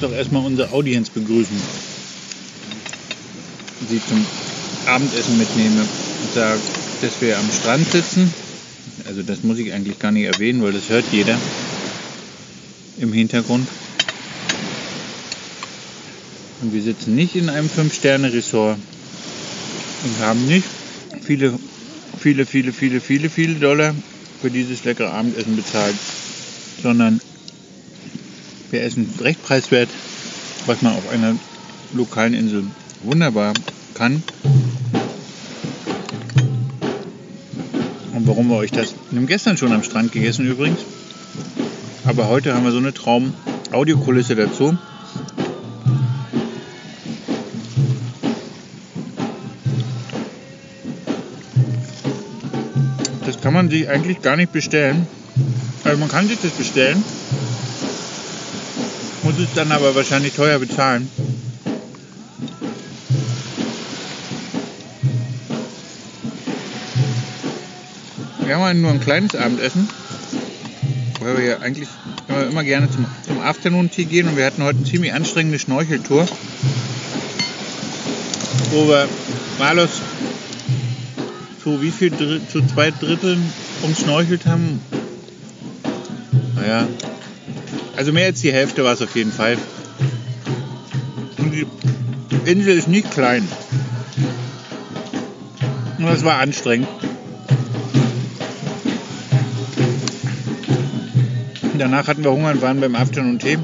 Muss doch erstmal unsere Audienz begrüßen. Sie zum Abendessen mitnehme und sage, dass wir am Strand sitzen. Also das muss ich eigentlich gar nicht erwähnen, weil das hört jeder im Hintergrund. Und wir sitzen nicht in einem Fünf-Sterne-Resort und haben nicht viele, viele, viele, viele, viele, viele Dollar für dieses leckere Abendessen bezahlt, sondern wir essen recht preiswert, was man auf einer lokalen Insel wunderbar kann. Und warum wir euch das? Wir haben gestern schon am Strand gegessen übrigens. Aber heute haben wir so eine Traum-Audiokulisse dazu. Das kann man sich eigentlich gar nicht bestellen. Also man kann sich das bestellen, muss es dann aber wahrscheinlich teuer bezahlen. Wir haben nur ein kleines Abendessen, weil wir ja eigentlich immer, immer gerne zum, zum Afternoon Tea gehen und wir hatten heute eine ziemlich anstrengende Schnorcheltour, wo wir Malos zu wie viel zu zwei Dritteln umschnorchelt haben. Naja, also mehr als die Hälfte war es auf jeden Fall. Und die Insel ist nicht klein. Nur es war anstrengend. Danach hatten wir Hunger und waren beim Afternoon Tee.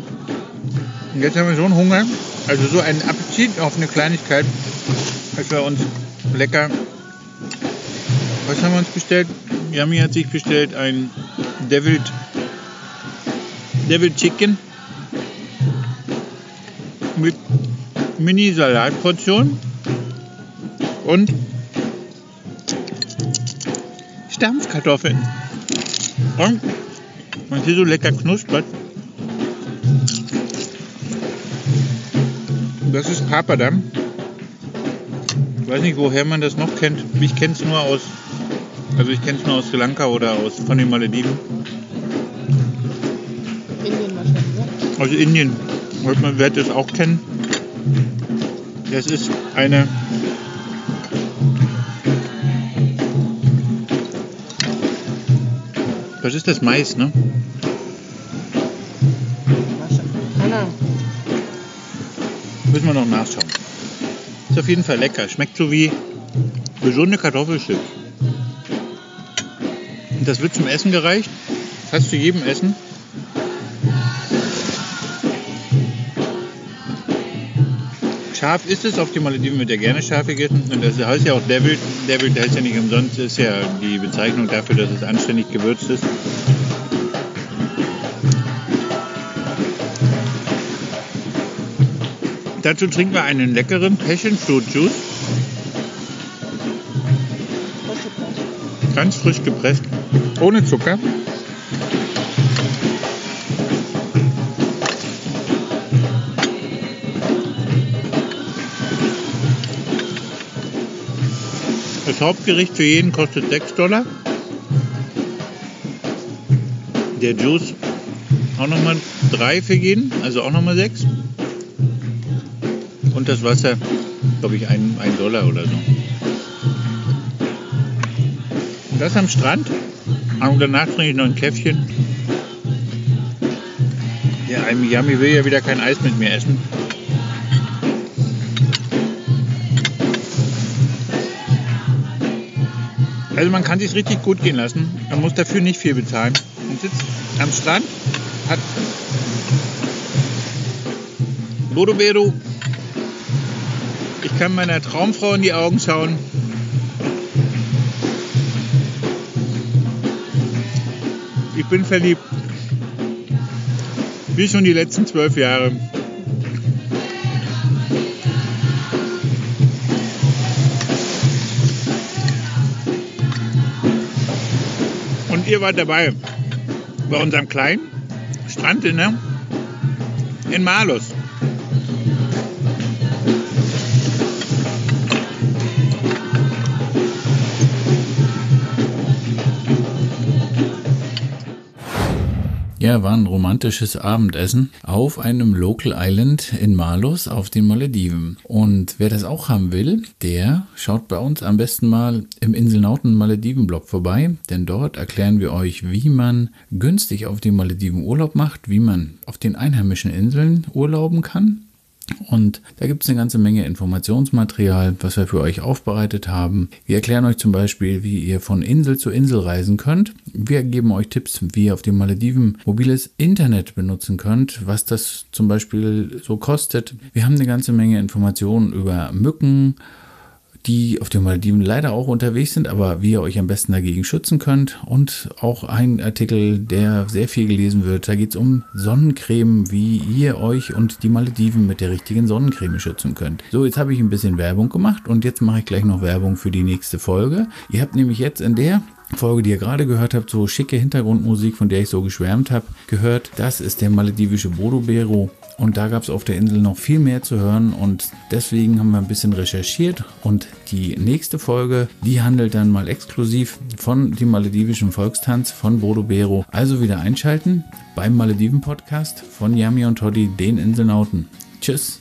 Und jetzt haben wir so einen Hunger, also so einen Appetit auf eine Kleinigkeit, als wir uns lecker. Was haben wir uns bestellt? Yami hat sich bestellt ein Deviled Devil Chicken mit Mini-Salatportion und Stampfkartoffeln. Und man hier so lecker knuspert. Das ist Papadam. Ich weiß nicht, woher man das noch kennt. Ich kenne es nur aus, also ich kenne es nur aus Sri Lanka oder aus von den Malediven. Aus Indien. Und man wird es auch kennen. Das ist eine Was ist das Mais, ne? Müssen wir noch nachschauen. Ist auf jeden Fall lecker. Schmeckt so wie gesunde Kartoffelchips. Und das wird zum Essen gereicht. Fast zu jedem Essen. Scharf ist es, auf die Malediven wird ja gerne scharf gegessen. Und das heißt ja auch Devil. Devil heißt ja nicht umsonst, ist ja die Bezeichnung dafür, dass es anständig gewürzt ist. Dazu trinken wir einen leckeren Passion Fruit Juice, ganz frisch gepresst, ohne Zucker. Das Hauptgericht für jeden kostet 6 Dollar. Der Juice auch nochmal 3 für jeden, also auch nochmal 6. Und das Wasser, glaube ich, 1 Dollar oder so. Und das am Strand. Und danach trinke ich noch ein Käffchen. Ja, ein Yami will ja wieder kein Eis mit mir essen. Also man kann sich richtig gut gehen lassen. Man muss dafür nicht viel bezahlen. Man sitzt am Strand, hat Bodo Ich kann meiner Traumfrau in die Augen schauen. Ich bin verliebt. Wie schon die letzten zwölf Jahre. Ihr wart dabei bei unserem kleinen Strand ne? in Malus. Ja, war ein romantisches Abendessen auf einem Local Island in Malus auf den Malediven. Und wer das auch haben will, der schaut bei uns am besten mal im Inselnauten Malediven Blog vorbei, denn dort erklären wir euch, wie man günstig auf den Malediven Urlaub macht, wie man auf den einheimischen Inseln urlauben kann und da gibt es eine ganze Menge Informationsmaterial, was wir für euch aufbereitet haben. Wir erklären euch zum Beispiel, wie ihr von Insel zu Insel reisen könnt. Wir geben euch Tipps, wie ihr auf den Malediven mobiles Internet benutzen könnt, was das zum Beispiel so kostet. Wir haben eine ganze Menge Informationen über Mücken die auf den Malediven leider auch unterwegs sind, aber wie ihr euch am besten dagegen schützen könnt. Und auch ein Artikel, der sehr viel gelesen wird. Da geht es um Sonnencreme, wie ihr euch und die Malediven mit der richtigen Sonnencreme schützen könnt. So, jetzt habe ich ein bisschen Werbung gemacht und jetzt mache ich gleich noch Werbung für die nächste Folge. Ihr habt nämlich jetzt in der Folge, die ihr gerade gehört habt, so schicke Hintergrundmusik, von der ich so geschwärmt habe, gehört. Das ist der maledivische Bodo Bero und da gab es auf der Insel noch viel mehr zu hören und deswegen haben wir ein bisschen recherchiert und die nächste Folge, die handelt dann mal exklusiv von dem maledivischen Volkstanz von Bodo Bero. Also wieder einschalten beim Malediven Podcast von Yami und Toddy, den Inselnauten. Tschüss.